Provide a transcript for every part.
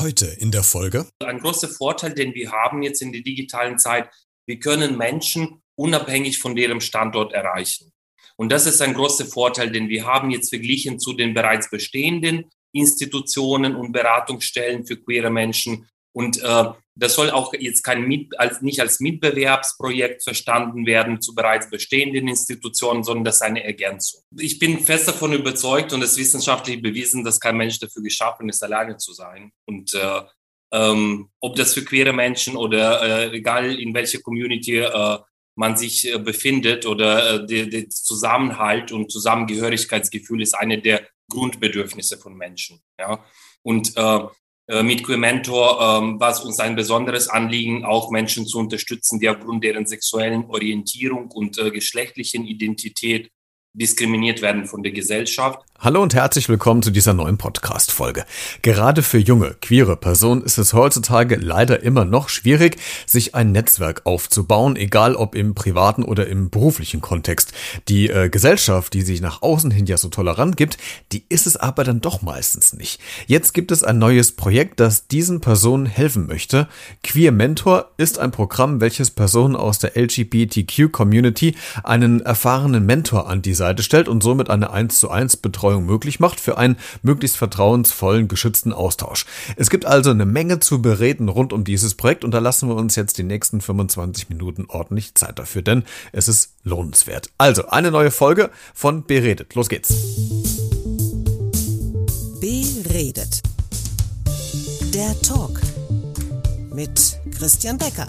Heute in der Folge. Ein großer Vorteil, den wir haben jetzt in der digitalen Zeit, wir können Menschen unabhängig von deren Standort erreichen. Und das ist ein großer Vorteil, den wir haben jetzt verglichen zu den bereits bestehenden Institutionen und Beratungsstellen für queere Menschen. Und äh, das soll auch jetzt kein Mit, als, nicht als Mitbewerbsprojekt verstanden werden zu bereits bestehenden Institutionen, sondern das ist eine Ergänzung. Ich bin fest davon überzeugt und es ist wissenschaftlich bewiesen, dass kein Mensch dafür geschaffen ist, alleine zu sein. Und äh, ähm, ob das für queere Menschen oder äh, egal in welcher Community äh, man sich äh, befindet oder äh, der, Zusammenhalt und Zusammengehörigkeitsgefühl ist eine der Grundbedürfnisse von Menschen. Ja? Und äh, mit Queer Mentor ähm, war es uns ein besonderes Anliegen, auch Menschen zu unterstützen, die aufgrund deren sexuellen Orientierung und äh, geschlechtlichen Identität diskriminiert werden von der Gesellschaft. Hallo und herzlich willkommen zu dieser neuen Podcast-Folge. Gerade für junge, queere Personen ist es heutzutage leider immer noch schwierig, sich ein Netzwerk aufzubauen, egal ob im privaten oder im beruflichen Kontext. Die äh, Gesellschaft, die sich nach außen hin ja so tolerant gibt, die ist es aber dann doch meistens nicht. Jetzt gibt es ein neues Projekt, das diesen Personen helfen möchte. Queer Mentor ist ein Programm, welches Personen aus der LGBTQ-Community einen erfahrenen Mentor an die Seite stellt und somit eine 1 zu 1 Betreuung Betreuung möglich macht für einen möglichst vertrauensvollen, geschützten Austausch. Es gibt also eine Menge zu bereden rund um dieses Projekt und da lassen wir uns jetzt die nächsten 25 Minuten ordentlich Zeit dafür, denn es ist lohnenswert. Also, eine neue Folge von Beredet. Los geht's. Beredet. Der Talk mit Christian Becker.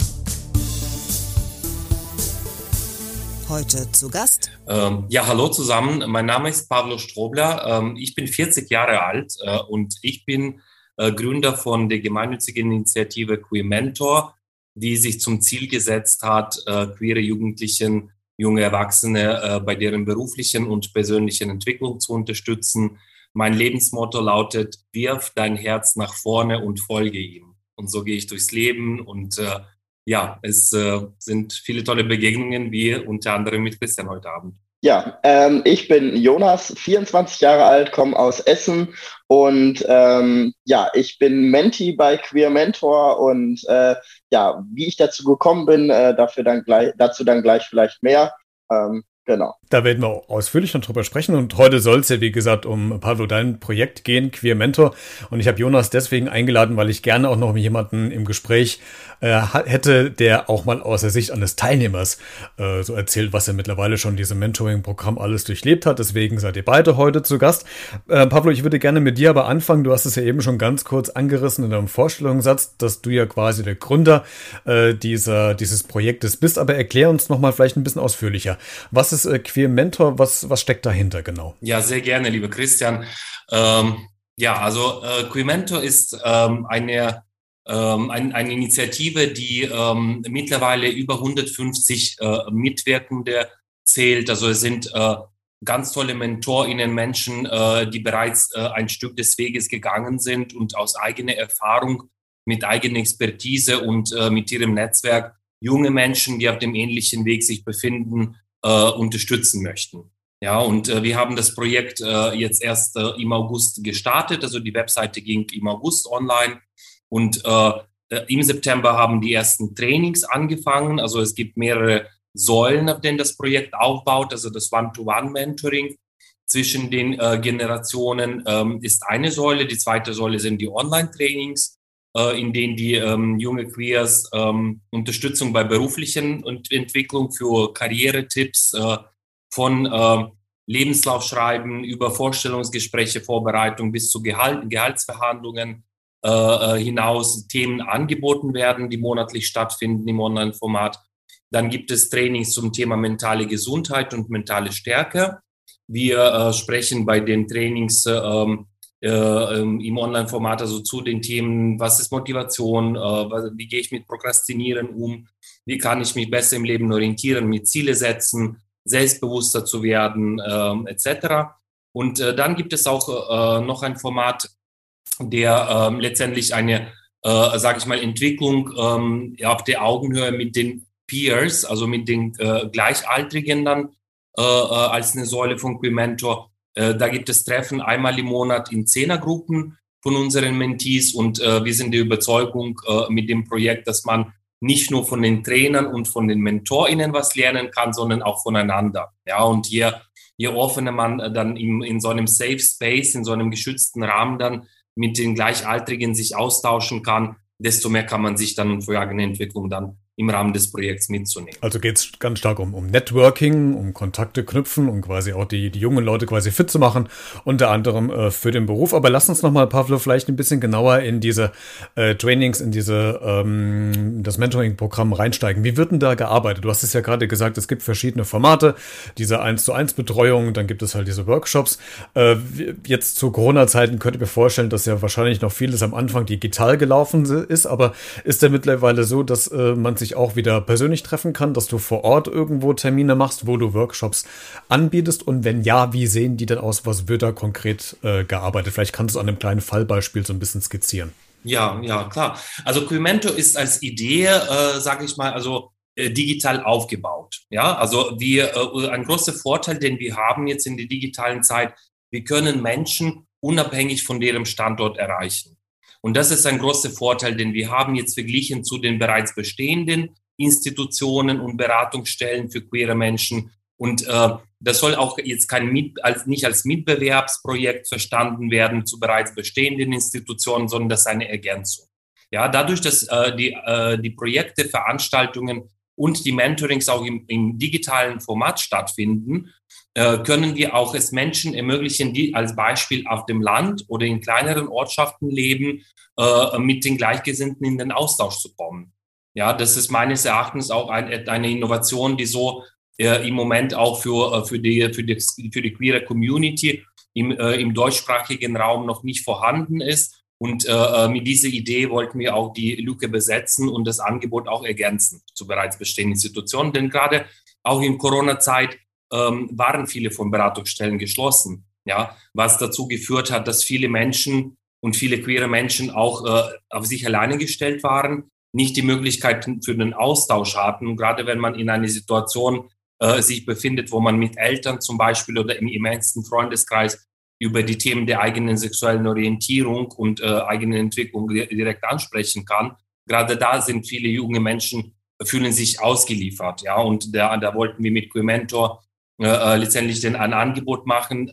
Heute zu Gast. Ähm, ja, hallo zusammen. Mein Name ist Pablo Strobler. Ähm, ich bin 40 Jahre alt äh, und ich bin äh, Gründer von der gemeinnützigen Initiative Queer Mentor, die sich zum Ziel gesetzt hat, äh, queere Jugendlichen, junge Erwachsene äh, bei deren beruflichen und persönlichen Entwicklung zu unterstützen. Mein Lebensmotto lautet, wirf dein Herz nach vorne und folge ihm. Und so gehe ich durchs Leben und äh, ja, es äh, sind viele tolle Begegnungen, wie unter anderem mit Christian heute Abend. Ja, ähm, ich bin Jonas, 24 Jahre alt, komme aus Essen und ähm, ja, ich bin Menti bei Queer Mentor und äh, ja, wie ich dazu gekommen bin, äh, dafür dann gleich, dazu dann gleich vielleicht mehr. Ähm, Genau. Da werden wir ausführlich noch drüber sprechen. Und heute soll es ja, wie gesagt, um Pablo, dein Projekt gehen, Queer Mentor. Und ich habe Jonas deswegen eingeladen, weil ich gerne auch noch jemanden im Gespräch äh, hätte, der auch mal aus der Sicht eines Teilnehmers äh, so erzählt, was er mittlerweile schon diesem Mentoring-Programm alles durchlebt hat. Deswegen seid ihr beide heute zu Gast. Äh, Pablo, ich würde gerne mit dir aber anfangen. Du hast es ja eben schon ganz kurz angerissen in deinem Vorstellungssatz, dass du ja quasi der Gründer äh, dieser, dieses Projektes bist. Aber erklär uns nochmal vielleicht ein bisschen ausführlicher. Was ist äh, Queer Mentor? Was, was steckt dahinter genau? Ja, sehr gerne, lieber Christian. Ähm, ja, also äh, Queer Mentor ist ähm, eine, ähm, ein, eine Initiative, die ähm, mittlerweile über 150 äh, Mitwirkende zählt. Also es sind äh, ganz tolle MentorInnen, Menschen, äh, die bereits äh, ein Stück des Weges gegangen sind und aus eigener Erfahrung, mit eigener Expertise und äh, mit ihrem Netzwerk junge Menschen, die auf dem ähnlichen Weg sich befinden, äh, unterstützen möchten. Ja, und äh, wir haben das Projekt äh, jetzt erst äh, im August gestartet. Also die Webseite ging im August online und äh, äh, im September haben die ersten Trainings angefangen. Also es gibt mehrere Säulen, auf denen das Projekt aufbaut. Also das One-to-One-Mentoring zwischen den äh, Generationen ähm, ist eine Säule. Die zweite Säule sind die Online-Trainings äh, in denen die ähm, junge Queers ähm, Unterstützung bei beruflichen Entwicklung für Karrieretipps äh, von äh, Lebenslaufschreiben über Vorstellungsgespräche, Vorbereitung bis zu Gehalt, Gehaltsverhandlungen äh, äh, hinaus Themen angeboten werden, die monatlich stattfinden im Online-Format. Dann gibt es Trainings zum Thema mentale Gesundheit und mentale Stärke. Wir äh, sprechen bei den Trainings ähm, äh, ähm, im Online-Format, also zu den Themen, was ist Motivation, äh, wie gehe ich mit Prokrastinieren um, wie kann ich mich besser im Leben orientieren, mit Ziele setzen, selbstbewusster zu werden, äh, etc. Und dann gibt es auch äh, noch ein Format, der äh, letztendlich eine, äh, sage ich mal, Entwicklung ähm, auf der Augenhöhe mit den Peers, also mit den äh, Gleichaltrigen dann äh, als eine Säule von Mentor äh, da gibt es Treffen einmal im Monat in Zehnergruppen, von unseren Mentees und äh, wir sind der Überzeugung äh, mit dem Projekt, dass man nicht nur von den Trainern und von den MentorInnen was lernen kann, sondern auch voneinander. Ja, und je, je offener man dann in, in so einem Safe Space, in so einem geschützten Rahmen dann mit den Gleichaltrigen sich austauschen kann, desto mehr kann man sich dann für eigene Entwicklung dann im Rahmen des Projekts mitzunehmen. Also geht es ganz stark um, um Networking, um Kontakte knüpfen, um quasi auch die, die jungen Leute quasi fit zu machen, unter anderem äh, für den Beruf. Aber lass uns nochmal, Pavlo, vielleicht ein bisschen genauer in diese äh, Trainings, in diese ähm, das Mentoring-Programm reinsteigen. Wie wird denn da gearbeitet? Du hast es ja gerade gesagt, es gibt verschiedene Formate, diese 1 zu 1 Betreuung, dann gibt es halt diese Workshops. Äh, jetzt zu Corona-Zeiten könnte ich mir vorstellen, dass ja wahrscheinlich noch vieles am Anfang digital gelaufen ist, aber ist ja mittlerweile so, dass äh, man sich auch wieder persönlich treffen kann, dass du vor Ort irgendwo Termine machst, wo du Workshops anbietest? Und wenn ja, wie sehen die denn aus? Was wird da konkret äh, gearbeitet? Vielleicht kannst du an einem kleinen Fallbeispiel so ein bisschen skizzieren. Ja, ja, klar. Also Quimento ist als Idee, äh, sage ich mal, also äh, digital aufgebaut. Ja, also wir, äh, ein großer Vorteil, den wir haben jetzt in der digitalen Zeit, wir können Menschen unabhängig von deren Standort erreichen. Und das ist ein großer Vorteil, den wir haben jetzt verglichen zu den bereits bestehenden Institutionen und Beratungsstellen für queere Menschen. Und äh, das soll auch jetzt kein Mit, als, nicht als Mitbewerbsprojekt verstanden werden zu bereits bestehenden Institutionen, sondern das ist eine Ergänzung. Ja, dadurch, dass äh, die, äh, die Projekte, Veranstaltungen und die Mentorings auch im, im digitalen Format stattfinden, äh, können wir auch es Menschen ermöglichen, die als Beispiel auf dem Land oder in kleineren Ortschaften leben, äh, mit den Gleichgesinnten in den Austausch zu kommen. Ja, das ist meines Erachtens auch ein, eine Innovation, die so äh, im Moment auch für, für, die, für, die, für die queere Community im, im deutschsprachigen Raum noch nicht vorhanden ist. Und äh, äh, mit dieser Idee wollten wir auch die Lücke besetzen und das Angebot auch ergänzen zu bereits bestehenden Institutionen. Denn gerade auch in Corona-Zeit ähm, waren viele von Beratungsstellen geschlossen. Ja, was dazu geführt hat, dass viele Menschen und viele queere Menschen auch äh, auf sich alleine gestellt waren, nicht die Möglichkeit für den Austausch hatten. Und gerade wenn man in einer Situation äh, sich befindet, wo man mit Eltern zum Beispiel oder im immensen Freundeskreis über die Themen der eigenen sexuellen Orientierung und äh, eigenen Entwicklung direkt ansprechen kann. Gerade da sind viele junge Menschen fühlen sich ausgeliefert, ja. Und da, da wollten wir mit Quementor äh, äh letztendlich denn ein Angebot machen,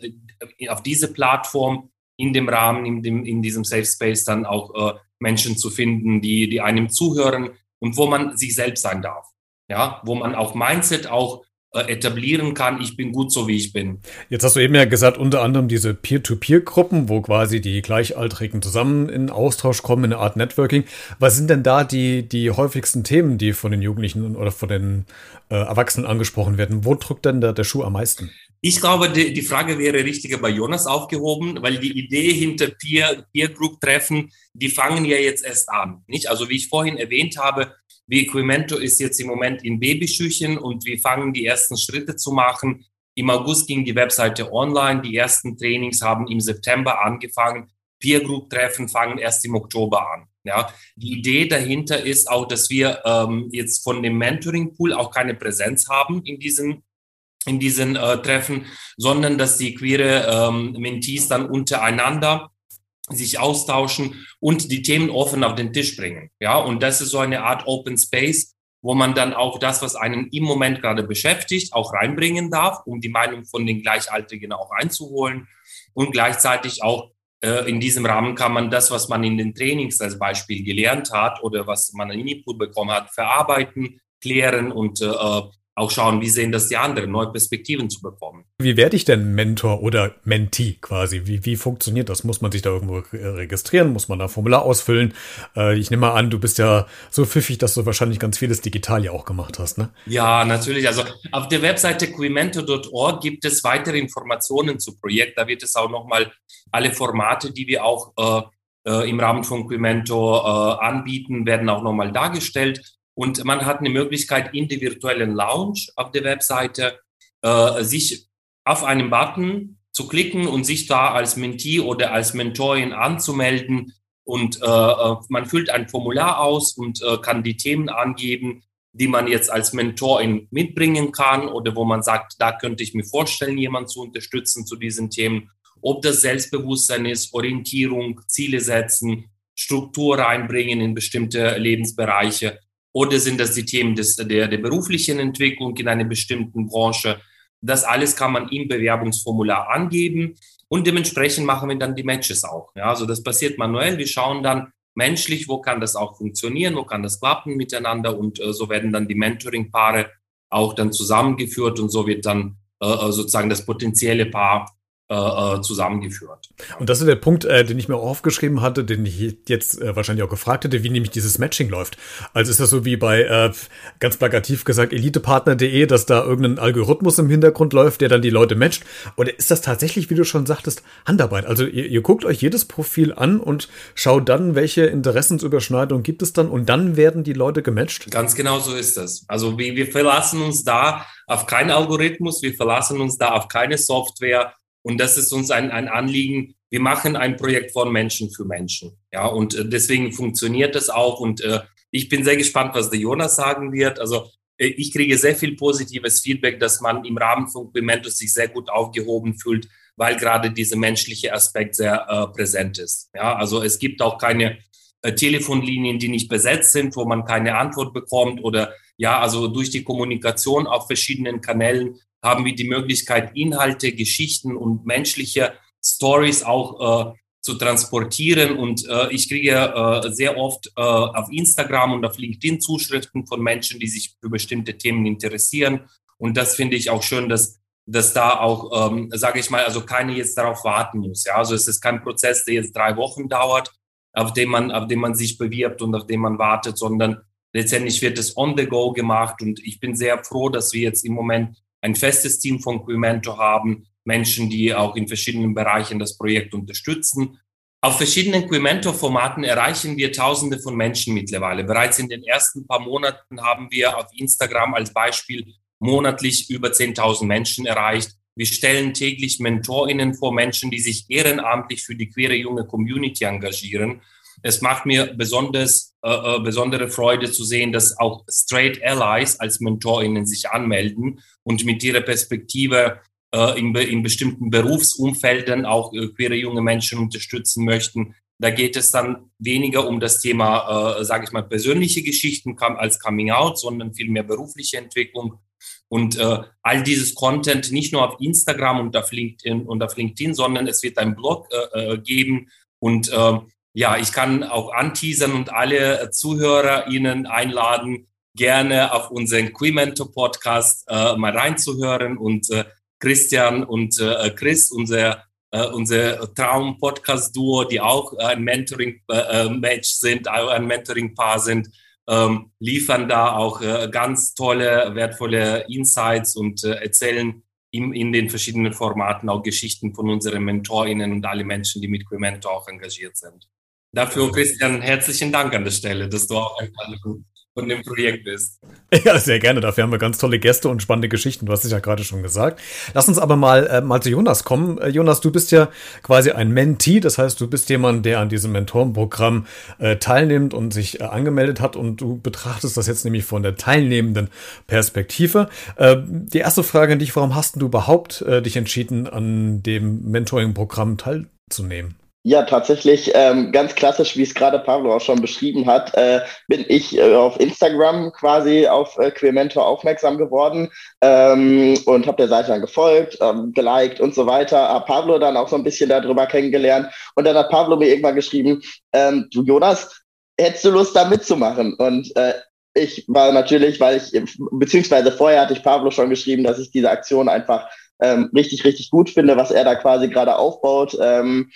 äh, auf diese Plattform in dem Rahmen, in, dem, in diesem Safe Space dann auch äh, Menschen zu finden, die, die einem zuhören und wo man sich selbst sein darf. Ja, wo man auch Mindset auch etablieren kann, ich bin gut so, wie ich bin. Jetzt hast du eben ja gesagt, unter anderem diese Peer-to-Peer-Gruppen, wo quasi die Gleichaltrigen zusammen in Austausch kommen, in eine Art Networking. Was sind denn da die, die häufigsten Themen, die von den Jugendlichen oder von den äh, Erwachsenen angesprochen werden? Wo drückt denn da der Schuh am meisten? Ich glaube, die, die Frage wäre richtiger bei Jonas aufgehoben, weil die Idee hinter Peer, Peer Group Treffen, die fangen ja jetzt erst an, nicht? Also wie ich vorhin erwähnt habe, wie Equimento ist jetzt im Moment in Babyschüchen und wir fangen die ersten Schritte zu machen. Im August ging die Webseite online. Die ersten Trainings haben im September angefangen. Peer Group Treffen fangen erst im Oktober an. Ja, die Idee dahinter ist auch, dass wir ähm, jetzt von dem Mentoring Pool auch keine Präsenz haben in diesen in diesen äh, Treffen, sondern dass die queere ähm, Mentees dann untereinander sich austauschen und die Themen offen auf den Tisch bringen. Ja, und das ist so eine Art Open Space, wo man dann auch das, was einen im Moment gerade beschäftigt, auch reinbringen darf, um die Meinung von den Gleichaltrigen auch einzuholen. Und gleichzeitig auch äh, in diesem Rahmen kann man das, was man in den Trainings als Beispiel gelernt hat oder was man an Input bekommen hat, verarbeiten, klären und äh, auch schauen, wie sehen das die anderen, neue Perspektiven zu bekommen. Wie werde ich denn Mentor oder Mentee quasi? Wie, wie funktioniert das? Muss man sich da irgendwo registrieren? Muss man da ein Formular ausfüllen? Äh, ich nehme mal an, du bist ja so pfiffig, dass du wahrscheinlich ganz vieles digital ja auch gemacht hast, ne? Ja, natürlich. Also auf der Webseite quimento.org gibt es weitere Informationen zu Projekt. Da wird es auch nochmal alle Formate, die wir auch äh, äh, im Rahmen von Quimento äh, anbieten, werden auch nochmal dargestellt. Und man hat eine Möglichkeit, in der virtuellen Lounge auf der Webseite äh, sich auf einen Button zu klicken und sich da als Mentee oder als Mentorin anzumelden. Und äh, äh, man füllt ein Formular aus und äh, kann die Themen angeben, die man jetzt als Mentorin mitbringen kann oder wo man sagt, da könnte ich mir vorstellen, jemanden zu unterstützen zu diesen Themen. ob das Selbstbewusstsein ist, Orientierung, Ziele setzen, Struktur reinbringen in bestimmte Lebensbereiche oder sind das die Themen des, der, der beruflichen Entwicklung in einer bestimmten Branche. Das alles kann man im Bewerbungsformular angeben und dementsprechend machen wir dann die Matches auch. Ja, also das passiert manuell. Wir schauen dann menschlich, wo kann das auch funktionieren, wo kann das klappen miteinander und äh, so werden dann die Mentoring-Paare auch dann zusammengeführt und so wird dann äh, äh sozusagen das potenzielle Paar äh, äh, zusammengeführt. Und das ist der Punkt, äh, den ich mir auch aufgeschrieben hatte, den ich jetzt äh, wahrscheinlich auch gefragt hätte, wie nämlich dieses Matching läuft. Also ist das so wie bei, äh, ganz plakativ gesagt, elitepartner.de, dass da irgendein Algorithmus im Hintergrund läuft, der dann die Leute matcht? Oder ist das tatsächlich, wie du schon sagtest, Handarbeit? Also ihr, ihr guckt euch jedes Profil an und schaut dann, welche Interessensüberschneidung gibt es dann und dann werden die Leute gematcht? Ganz genau so ist das. Also wir, wir verlassen uns da auf keinen Algorithmus, wir verlassen uns da auf keine Software, und das ist uns ein, ein Anliegen. Wir machen ein Projekt von Menschen für Menschen. Ja, und äh, deswegen funktioniert das auch. Und äh, ich bin sehr gespannt, was der Jonas sagen wird. Also äh, ich kriege sehr viel positives Feedback, dass man im Rahmen von Pimentos sich sehr gut aufgehoben fühlt, weil gerade dieser menschliche Aspekt sehr äh, präsent ist. Ja, also es gibt auch keine äh, Telefonlinien, die nicht besetzt sind, wo man keine Antwort bekommt oder ja, also durch die Kommunikation auf verschiedenen Kanälen haben wir die Möglichkeit, Inhalte, Geschichten und menschliche Stories auch äh, zu transportieren. Und äh, ich kriege äh, sehr oft äh, auf Instagram und auf LinkedIn Zuschriften von Menschen, die sich für bestimmte Themen interessieren. Und das finde ich auch schön, dass, dass da auch, ähm, sage ich mal, also keine jetzt darauf warten muss. Ja? Also es ist kein Prozess, der jetzt drei Wochen dauert, auf dem man, auf dem man sich bewirbt und auf dem man wartet, sondern letztendlich wird es on the go gemacht. Und ich bin sehr froh, dass wir jetzt im Moment ein festes Team von Quimento haben, Menschen, die auch in verschiedenen Bereichen das Projekt unterstützen. Auf verschiedenen Quimento-Formaten erreichen wir Tausende von Menschen mittlerweile. Bereits in den ersten paar Monaten haben wir auf Instagram als Beispiel monatlich über 10.000 Menschen erreicht. Wir stellen täglich MentorInnen vor, Menschen, die sich ehrenamtlich für die queere junge Community engagieren. Es macht mir besonders, äh, äh, besondere Freude zu sehen, dass auch Straight Allies als MentorInnen sich anmelden und mit ihrer Perspektive äh, in, in bestimmten Berufsumfelden auch äh, queere junge Menschen unterstützen möchten. Da geht es dann weniger um das Thema, äh, sage ich mal, persönliche Geschichten als Coming Out, sondern vielmehr berufliche Entwicklung. Und äh, all dieses Content nicht nur auf Instagram und auf LinkedIn und auf LinkedIn, sondern es wird ein Blog äh, äh geben und äh, ja, ich kann auch anteasern und alle Zuhörer Ihnen einladen, gerne auf unseren Quimento Podcast äh, mal reinzuhören und äh, Christian und äh, Chris, unser äh, unser Traum-Podcast-Duo, die auch ein Mentoring-Match äh, sind, ein Mentoring-Paar sind, ähm, liefern da auch äh, ganz tolle, wertvolle Insights und äh, erzählen in, in den verschiedenen Formaten auch Geschichten von unseren MentorInnen und alle Menschen, die mit Quimento auch engagiert sind. Dafür, Christian, herzlichen Dank an der Stelle, dass du auch ein Teil von dem Projekt bist. Ja, sehr gerne. Dafür haben wir ganz tolle Gäste und spannende Geschichten. Du hast es ja gerade schon gesagt. Lass uns aber mal, äh, mal zu Jonas kommen. Äh, Jonas, du bist ja quasi ein Mentee. Das heißt, du bist jemand, der an diesem Mentorenprogramm äh, teilnimmt und sich äh, angemeldet hat. Und du betrachtest das jetzt nämlich von der teilnehmenden Perspektive. Äh, die erste Frage an dich, warum hast du überhaupt äh, dich entschieden, an dem Mentoring-Programm teilzunehmen? Ja, tatsächlich ähm, ganz klassisch, wie es gerade Pablo auch schon beschrieben hat, äh, bin ich äh, auf Instagram quasi auf äh, Queermentor aufmerksam geworden ähm, und habe der Seite dann gefolgt, ähm, geliked und so weiter. Hab Pablo dann auch so ein bisschen darüber kennengelernt und dann hat Pablo mir irgendwann geschrieben, ähm, du Jonas, hättest du Lust da mitzumachen? Und äh, ich war natürlich, weil ich, beziehungsweise vorher hatte ich Pablo schon geschrieben, dass ich diese Aktion einfach ähm, richtig, richtig gut finde, was er da quasi gerade aufbaut ähm,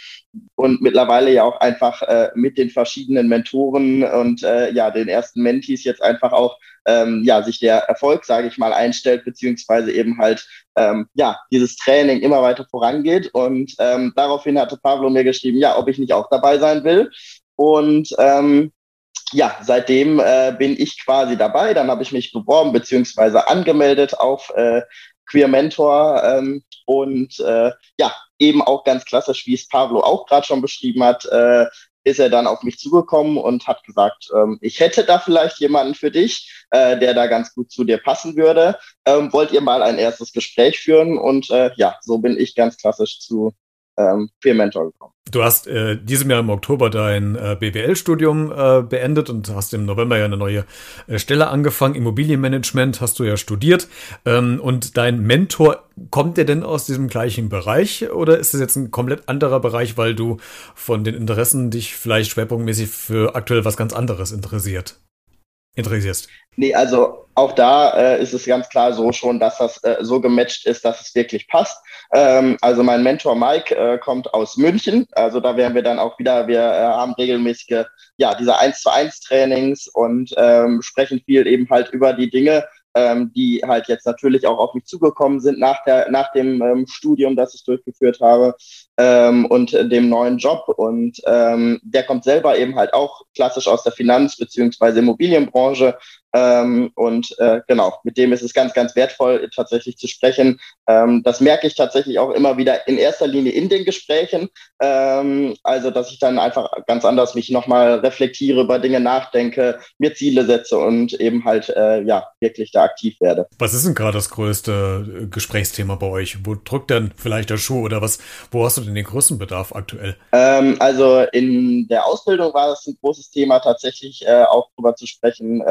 und mittlerweile ja auch einfach äh, mit den verschiedenen Mentoren und äh, ja den ersten Mentees jetzt einfach auch ähm, ja sich der Erfolg, sage ich mal, einstellt beziehungsweise eben halt ähm, ja dieses Training immer weiter vorangeht und ähm, daraufhin hatte Pablo mir geschrieben, ja, ob ich nicht auch dabei sein will und ähm, ja, seitdem äh, bin ich quasi dabei. Dann habe ich mich beworben beziehungsweise angemeldet auf äh, Queer Mentor ähm, und äh, ja, eben auch ganz klassisch, wie es Pablo auch gerade schon beschrieben hat, äh, ist er dann auf mich zugekommen und hat gesagt, ähm, ich hätte da vielleicht jemanden für dich, äh, der da ganz gut zu dir passen würde. Ähm, wollt ihr mal ein erstes Gespräch führen? Und äh, ja, so bin ich ganz klassisch zu ähm, Mentor gekommen. Du hast äh, diesem Jahr im Oktober dein äh, BWL-Studium äh, beendet und hast im November ja eine neue äh, Stelle angefangen. Immobilienmanagement hast du ja studiert. Ähm, und dein Mentor, kommt der denn aus diesem gleichen Bereich oder ist es jetzt ein komplett anderer Bereich, weil du von den Interessen dich vielleicht schwerpunktmäßig für aktuell was ganz anderes interessiert? Interessierst? Nee, also auch da äh, ist es ganz klar so schon, dass das äh, so gematcht ist, dass es wirklich passt. Ähm, also mein Mentor Mike äh, kommt aus München. Also da wären wir dann auch wieder, wir äh, haben regelmäßige, ja, diese 1 zu 1 Trainings und ähm, sprechen viel eben halt über die Dinge, ähm, die halt jetzt natürlich auch auf mich zugekommen sind nach, der, nach dem ähm, Studium, das ich durchgeführt habe ähm, und dem neuen Job. Und ähm, der kommt selber eben halt auch klassisch aus der Finanz- beziehungsweise Immobilienbranche ähm, und äh, genau, mit dem ist es ganz, ganz wertvoll, tatsächlich zu sprechen. Ähm, das merke ich tatsächlich auch immer wieder in erster Linie in den Gesprächen. Ähm, also, dass ich dann einfach ganz anders mich nochmal reflektiere, über Dinge nachdenke, mir Ziele setze und eben halt äh, ja wirklich da aktiv werde. Was ist denn gerade das größte äh, Gesprächsthema bei euch? Wo drückt denn vielleicht der Schuh oder was? Wo hast du denn den größten Bedarf aktuell? Ähm, also in der Ausbildung war es ein großes Thema, tatsächlich äh, auch drüber zu sprechen.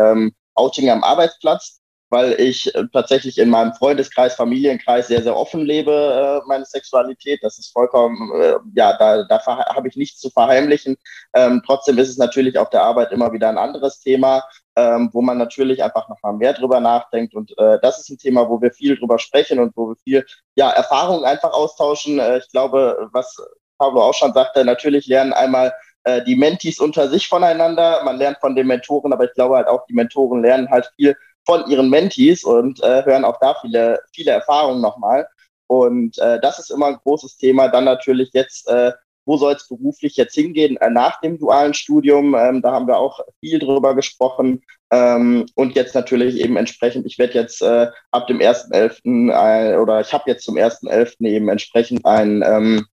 Outing am Arbeitsplatz, weil ich äh, tatsächlich in meinem Freundeskreis, Familienkreis sehr, sehr offen lebe, äh, meine Sexualität. Das ist vollkommen, äh, ja, da, da habe ich nichts zu verheimlichen. Ähm, trotzdem ist es natürlich auf der Arbeit immer wieder ein anderes Thema, ähm, wo man natürlich einfach noch mal mehr drüber nachdenkt. Und äh, das ist ein Thema, wo wir viel drüber sprechen und wo wir viel ja, Erfahrungen einfach austauschen. Äh, ich glaube, was Pablo auch schon sagte, natürlich lernen einmal äh, die Mentees unter sich voneinander, man lernt von den Mentoren, aber ich glaube halt auch, die Mentoren lernen halt viel von ihren Mentees und äh, hören auch da viele, viele Erfahrungen nochmal. Und äh, das ist immer ein großes Thema. Dann natürlich jetzt, äh, wo soll es beruflich jetzt hingehen äh, nach dem dualen Studium? Ähm, da haben wir auch viel drüber gesprochen. Ähm, und jetzt natürlich eben entsprechend, ich werde jetzt äh, ab dem 1.11. Äh, oder ich habe jetzt zum 1.11. eben entsprechend ein ähm,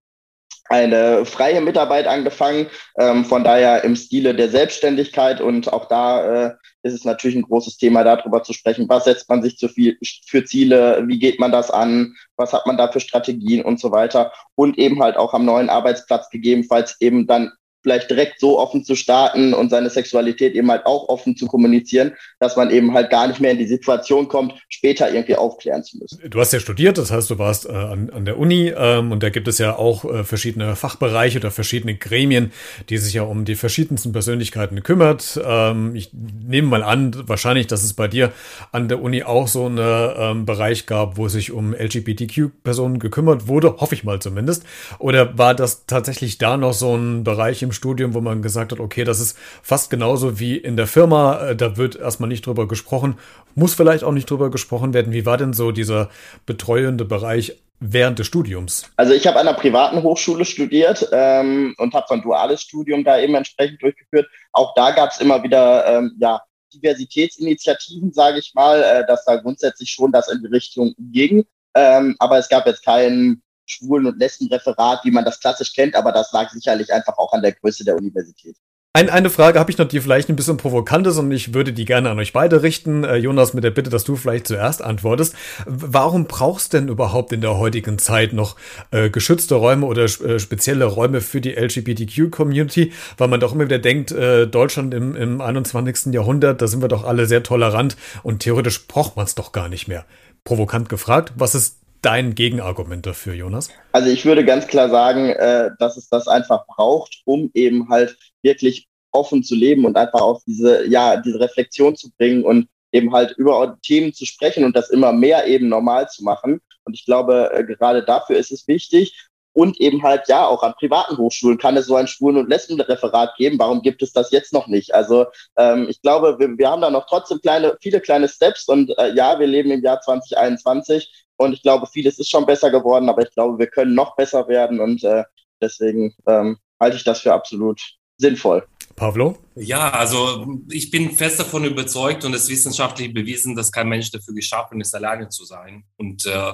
eine freie Mitarbeit angefangen, ähm, von daher im Stile der Selbstständigkeit. Und auch da äh, ist es natürlich ein großes Thema, darüber zu sprechen, was setzt man sich zu viel, für Ziele, wie geht man das an, was hat man da für Strategien und so weiter? Und eben halt auch am neuen Arbeitsplatz gegebenenfalls eben dann vielleicht direkt so offen zu starten und seine Sexualität eben halt auch offen zu kommunizieren, dass man eben halt gar nicht mehr in die Situation kommt, später irgendwie aufklären zu müssen. Du hast ja studiert, das heißt, du warst äh, an, an der Uni ähm, und da gibt es ja auch äh, verschiedene Fachbereiche oder verschiedene Gremien, die sich ja um die verschiedensten Persönlichkeiten kümmert. Ähm, ich nehme mal an, wahrscheinlich, dass es bei dir an der Uni auch so einen ähm, Bereich gab, wo sich um LGBTQ-Personen gekümmert wurde, hoffe ich mal zumindest. Oder war das tatsächlich da noch so ein Bereich im Studium, wo man gesagt hat, okay, das ist fast genauso wie in der Firma, äh, da wird erstmal nicht drüber gesprochen, muss vielleicht auch nicht drüber gesprochen werden. Wie war denn so dieser betreuende Bereich während des Studiums? Also ich habe an einer privaten Hochschule studiert ähm, und habe so ein duales Studium da eben entsprechend durchgeführt. Auch da gab es immer wieder ähm, ja, Diversitätsinitiativen, sage ich mal, äh, dass da grundsätzlich schon das in die Richtung ging. Ähm, aber es gab jetzt keinen Schwulen- und Lesbenreferat, wie man das klassisch kennt, aber das lag sicherlich einfach auch an der Größe der Universität. Ein, eine Frage habe ich noch, die vielleicht ein bisschen provokant ist und ich würde die gerne an euch beide richten. Äh, Jonas, mit der Bitte, dass du vielleicht zuerst antwortest. Warum brauchst denn überhaupt in der heutigen Zeit noch äh, geschützte Räume oder äh, spezielle Räume für die LGBTQ-Community? Weil man doch immer wieder denkt, äh, Deutschland im, im 21. Jahrhundert, da sind wir doch alle sehr tolerant und theoretisch braucht man es doch gar nicht mehr. Provokant gefragt, was ist dein Gegenargument dafür, Jonas? Also ich würde ganz klar sagen, äh, dass es das einfach braucht, um eben halt wirklich offen zu leben und einfach auch diese, ja, diese Reflexion zu bringen und eben halt über Themen zu sprechen und das immer mehr eben normal zu machen. Und ich glaube, äh, gerade dafür ist es wichtig. Und eben halt, ja, auch an privaten Hochschulen kann es so ein Schwulen- und Lesbenreferat geben. Warum gibt es das jetzt noch nicht? Also ähm, ich glaube, wir, wir haben da noch trotzdem kleine, viele kleine Steps und äh, ja, wir leben im Jahr 2021 und ich glaube, vieles ist schon besser geworden, aber ich glaube, wir können noch besser werden und äh, deswegen ähm, halte ich das für absolut sinnvoll. Pavlo? Ja, also ich bin fest davon überzeugt und es ist wissenschaftlich bewiesen, dass kein Mensch dafür geschaffen ist, alleine zu sein. Und äh,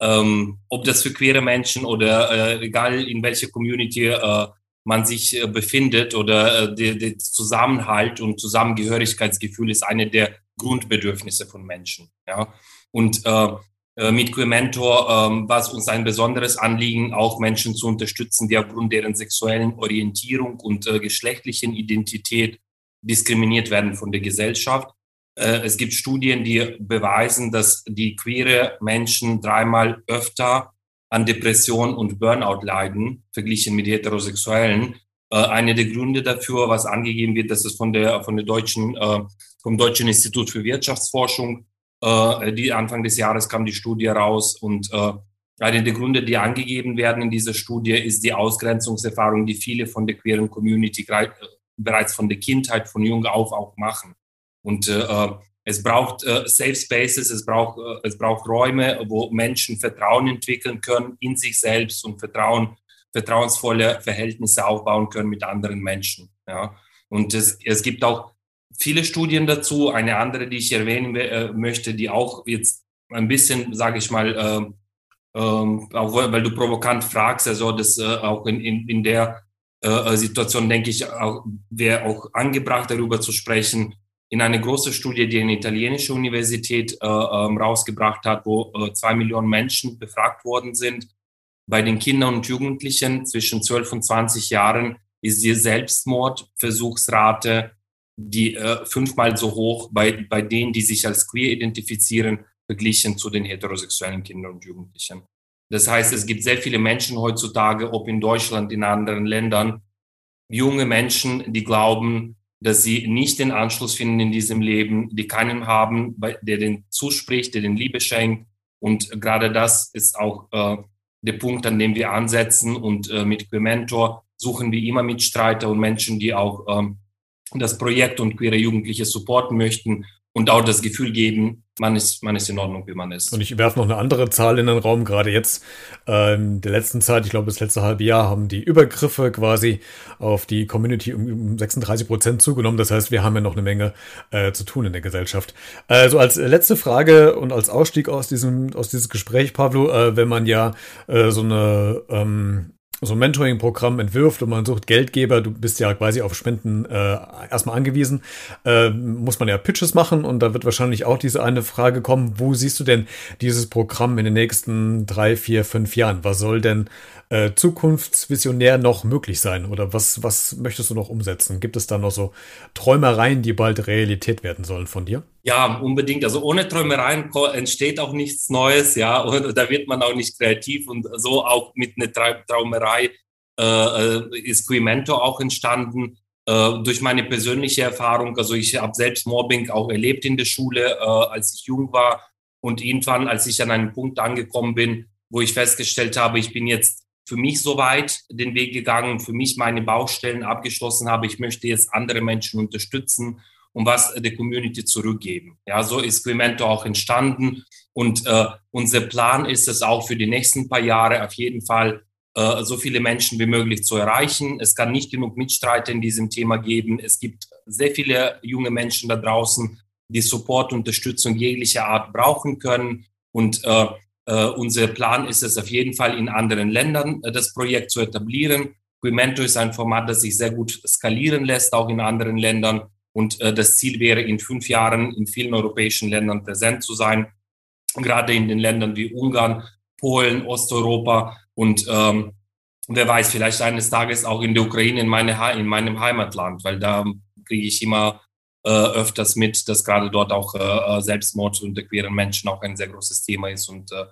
ähm, ob das für queere Menschen oder äh, egal in welcher Community äh, man sich äh, befindet oder äh, der, der Zusammenhalt und Zusammengehörigkeitsgefühl ist eine der Grundbedürfnisse von Menschen. Ja? Und äh, äh, mit Quementor ähm, war es uns ein besonderes Anliegen, auch Menschen zu unterstützen, die aufgrund deren sexuellen Orientierung und äh, geschlechtlichen Identität diskriminiert werden von der Gesellschaft. Äh, es gibt Studien, die beweisen, dass die queere Menschen dreimal öfter an Depression und Burnout leiden, verglichen mit heterosexuellen. Äh, eine der Gründe dafür, was angegeben wird, dass es von der, von der deutschen, äh, vom Deutschen Institut für Wirtschaftsforschung äh, die Anfang des Jahres kam die Studie raus und äh, eine der Gründe, die angegeben werden in dieser Studie, ist die Ausgrenzungserfahrung, die viele von der queeren Community äh, bereits von der Kindheit, von jung auf auch machen. Und äh, es braucht äh, Safe Spaces, es braucht, äh, es braucht Räume, wo Menschen Vertrauen entwickeln können in sich selbst und Vertrauen, vertrauensvolle Verhältnisse aufbauen können mit anderen Menschen. Ja. Und es, es gibt auch viele Studien dazu. Eine andere, die ich erwähnen äh, möchte, die auch jetzt ein bisschen, sage ich mal, äh, äh, auch weil du provokant fragst, also das äh, auch in, in, in der äh, Situation, denke ich, wäre auch angebracht, darüber zu sprechen. In eine große Studie, die eine italienische Universität äh, ähm, rausgebracht hat, wo zwei Millionen Menschen befragt worden sind. Bei den Kindern und Jugendlichen zwischen 12 und 20 Jahren ist die Selbstmordversuchsrate die äh, fünfmal so hoch bei, bei denen, die sich als queer identifizieren, verglichen zu den heterosexuellen Kindern und Jugendlichen. Das heißt, es gibt sehr viele Menschen heutzutage, ob in Deutschland, in anderen Ländern, junge Menschen, die glauben, dass sie nicht den Anschluss finden in diesem Leben, die keinen haben, der den zuspricht, der den Liebe schenkt. Und gerade das ist auch äh, der Punkt, an dem wir ansetzen. Und äh, mit Quementor suchen wir immer Mitstreiter und Menschen, die auch ähm, das Projekt und queere Jugendliche supporten möchten und auch das Gefühl geben, man ist, man ist in Ordnung, wie man ist. Und ich werfe noch eine andere Zahl in den Raum. Gerade jetzt, äh, in der letzten Zeit, ich glaube, das letzte halbe Jahr, haben die Übergriffe quasi auf die Community um 36 Prozent zugenommen. Das heißt, wir haben ja noch eine Menge äh, zu tun in der Gesellschaft. Also als letzte Frage und als Ausstieg aus diesem, aus dieses Gespräch, Pablo, äh, wenn man ja äh, so eine, ähm, so ein Mentoring-Programm entwirft und man sucht Geldgeber, du bist ja quasi auf Spenden äh, erstmal angewiesen, äh, muss man ja Pitches machen und da wird wahrscheinlich auch diese eine Frage kommen, wo siehst du denn dieses Programm in den nächsten drei, vier, fünf Jahren? Was soll denn äh, zukunftsvisionär noch möglich sein? Oder was, was möchtest du noch umsetzen? Gibt es da noch so Träumereien, die bald Realität werden sollen von dir? Ja, unbedingt. Also ohne Träumereien entsteht auch nichts Neues, ja, und da wird man auch nicht kreativ und so auch mit einer Traumerei äh, äh, ist Quimento auch entstanden äh, durch meine persönliche Erfahrung. Also ich habe selbst Mobbing auch erlebt in der Schule, äh, als ich jung war und irgendwann, als ich an einen Punkt angekommen bin, wo ich festgestellt habe, ich bin jetzt für mich soweit den Weg gegangen, für mich meine Baustellen abgeschlossen habe. Ich möchte jetzt andere Menschen unterstützen und was der Community zurückgeben. Ja, so ist Quimento auch entstanden. Und äh, unser Plan ist es auch für die nächsten paar Jahre auf jeden Fall, äh, so viele Menschen wie möglich zu erreichen. Es kann nicht genug Mitstreiter in diesem Thema geben. Es gibt sehr viele junge Menschen da draußen, die Support, Unterstützung jeglicher Art brauchen können. Und äh, Uh, unser Plan ist es auf jeden Fall in anderen Ländern, uh, das Projekt zu etablieren. Quimento ist ein Format, das sich sehr gut skalieren lässt, auch in anderen Ländern. Und uh, das Ziel wäre, in fünf Jahren in vielen europäischen Ländern präsent zu sein, gerade in den Ländern wie Ungarn, Polen, Osteuropa und ähm, wer weiß, vielleicht eines Tages auch in der Ukraine, in, meine, in meinem Heimatland, weil da kriege ich immer äh, öfters mit, dass gerade dort auch äh, Selbstmord unter queeren Menschen auch ein sehr großes Thema ist und äh,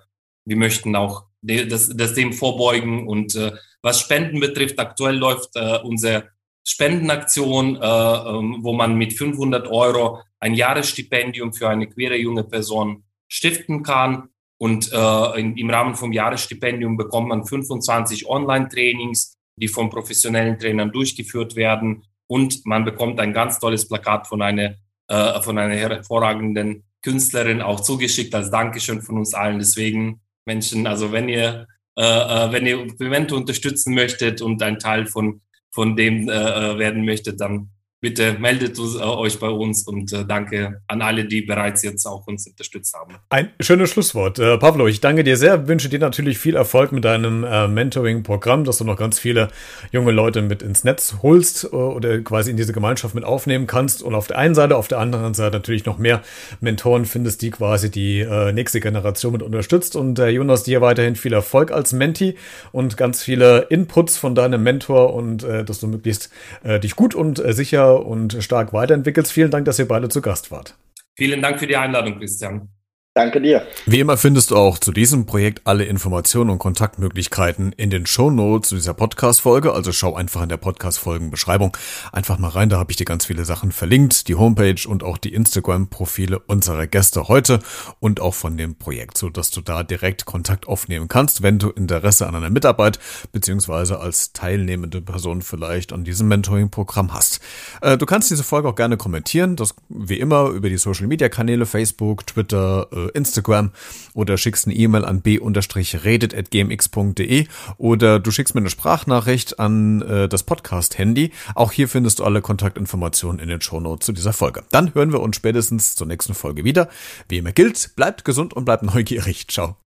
wir möchten auch das, das dem vorbeugen und äh, was Spenden betrifft, aktuell läuft äh, unsere Spendenaktion, äh, ähm, wo man mit 500 Euro ein Jahresstipendium für eine queere junge Person stiften kann. Und äh, in, im Rahmen vom Jahresstipendium bekommt man 25 Online-Trainings, die von professionellen Trainern durchgeführt werden und man bekommt ein ganz tolles Plakat von einer, äh, von einer hervorragenden Künstlerin auch zugeschickt als Dankeschön von uns allen. Deswegen, Menschen, also wenn ihr, äh, äh wenn ihr Event unterstützen möchtet und ein Teil von, von dem äh, äh, werden möchtet, dann bitte meldet äh, euch bei uns und äh, danke an alle, die bereits jetzt auch uns unterstützt haben. Ein schönes Schlusswort. Äh, Pavlo, ich danke dir sehr, wünsche dir natürlich viel Erfolg mit deinem äh, Mentoring-Programm, dass du noch ganz viele junge Leute mit ins Netz holst oder quasi in diese Gemeinschaft mit aufnehmen kannst und auf der einen Seite, auf der anderen Seite natürlich noch mehr Mentoren findest, die quasi die nächste Generation mit unterstützt und Jonas, dir weiterhin viel Erfolg als Menti und ganz viele Inputs von deinem Mentor und dass du möglichst dich gut und äh, und stark weiterentwickelst. Vielen Dank, dass ihr beide zu Gast wart. Vielen Dank für die Einladung, Christian. Danke dir. Wie immer findest du auch zu diesem Projekt alle Informationen und Kontaktmöglichkeiten in den Show Notes zu dieser Podcast-Folge. Also schau einfach in der Podcast-Folgenbeschreibung einfach mal rein. Da habe ich dir ganz viele Sachen verlinkt. Die Homepage und auch die Instagram-Profile unserer Gäste heute und auch von dem Projekt, so dass du da direkt Kontakt aufnehmen kannst, wenn du Interesse an einer Mitarbeit beziehungsweise als teilnehmende Person vielleicht an diesem Mentoring-Programm hast. Äh, du kannst diese Folge auch gerne kommentieren. Das wie immer über die Social-Media-Kanäle Facebook, Twitter, äh, Instagram oder schickst eine E-Mail an b-redet.gmx.de oder du schickst mir eine Sprachnachricht an äh, das Podcast-Handy. Auch hier findest du alle Kontaktinformationen in den Shownotes zu dieser Folge. Dann hören wir uns spätestens zur nächsten Folge wieder. Wie immer gilt, bleibt gesund und bleibt neugierig. Ciao.